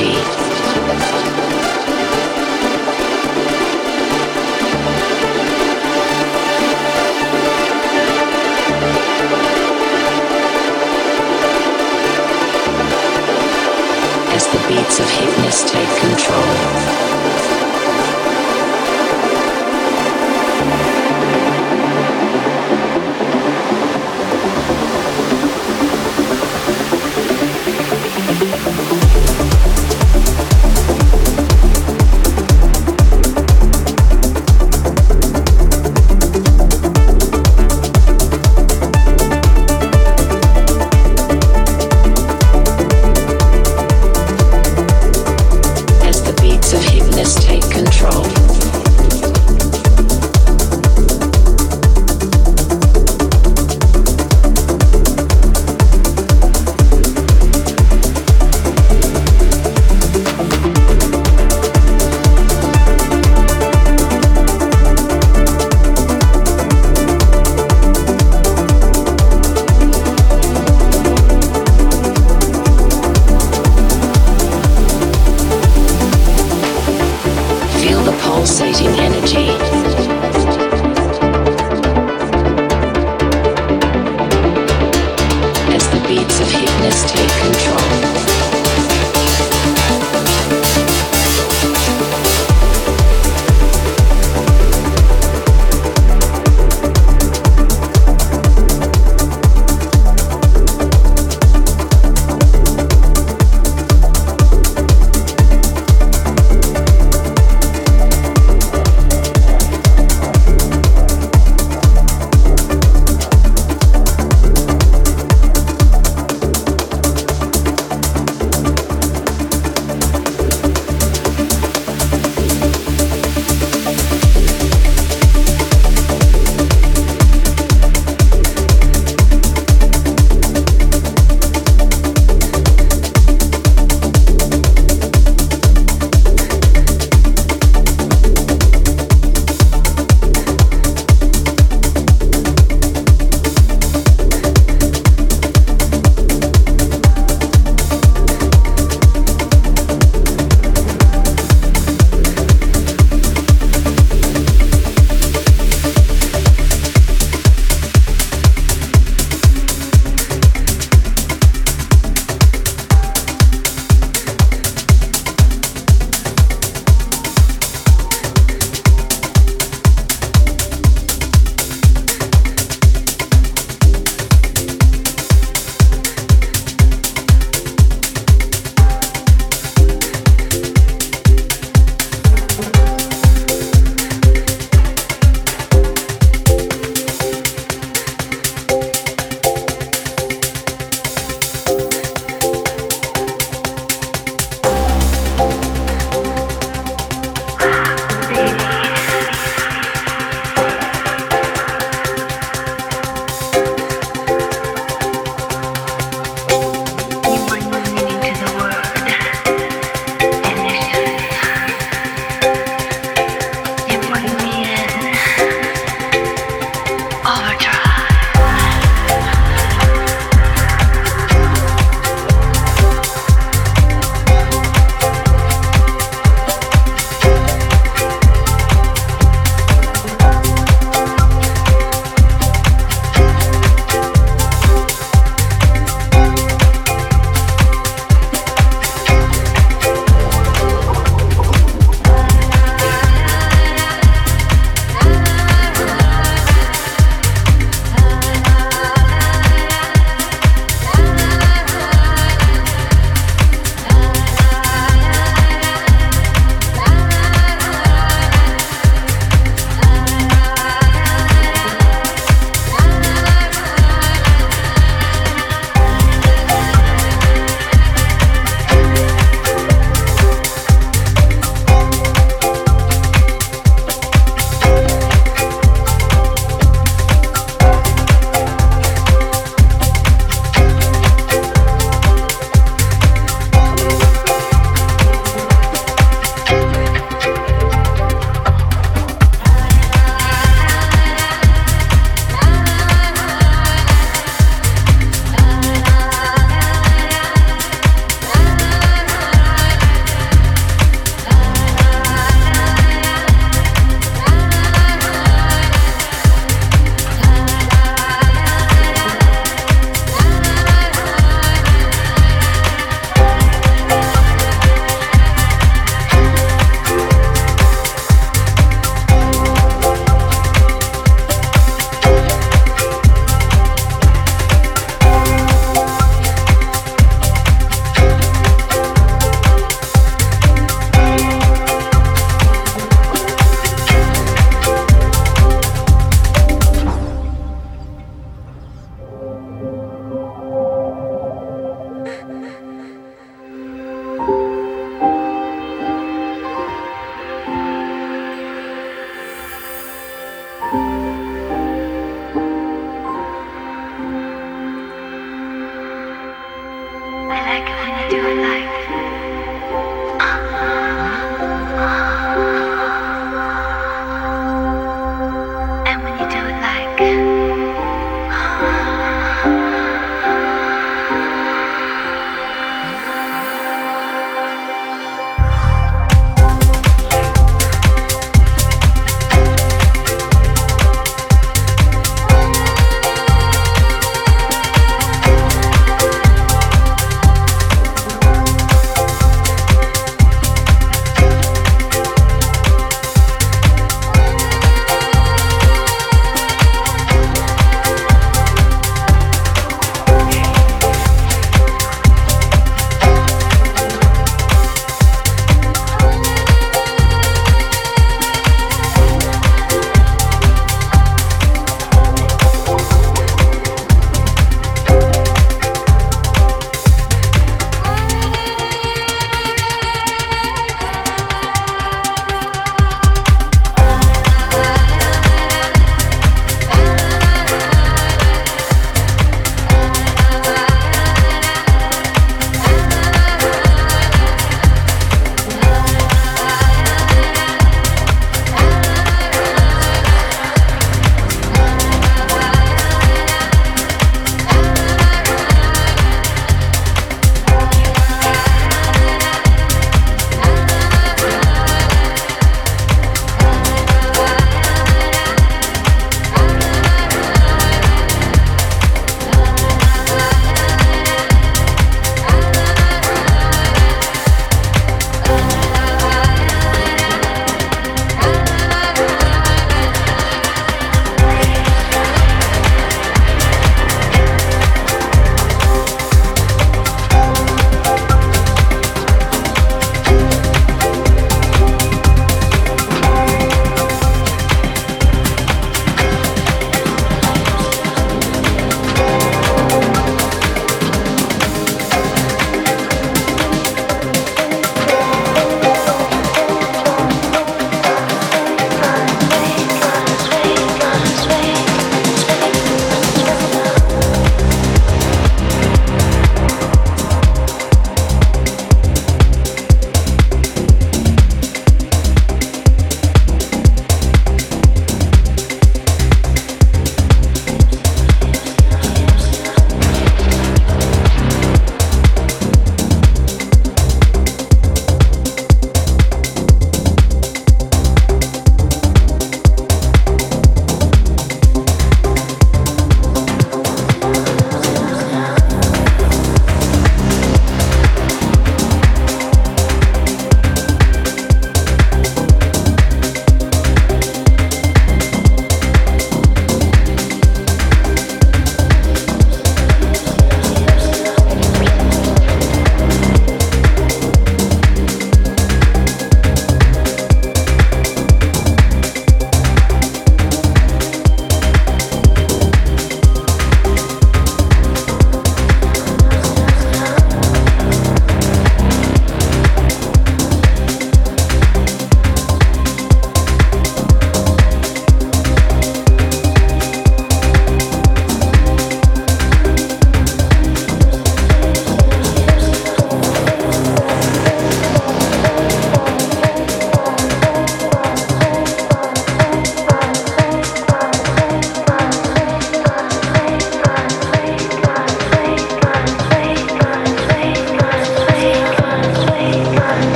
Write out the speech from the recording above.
energy.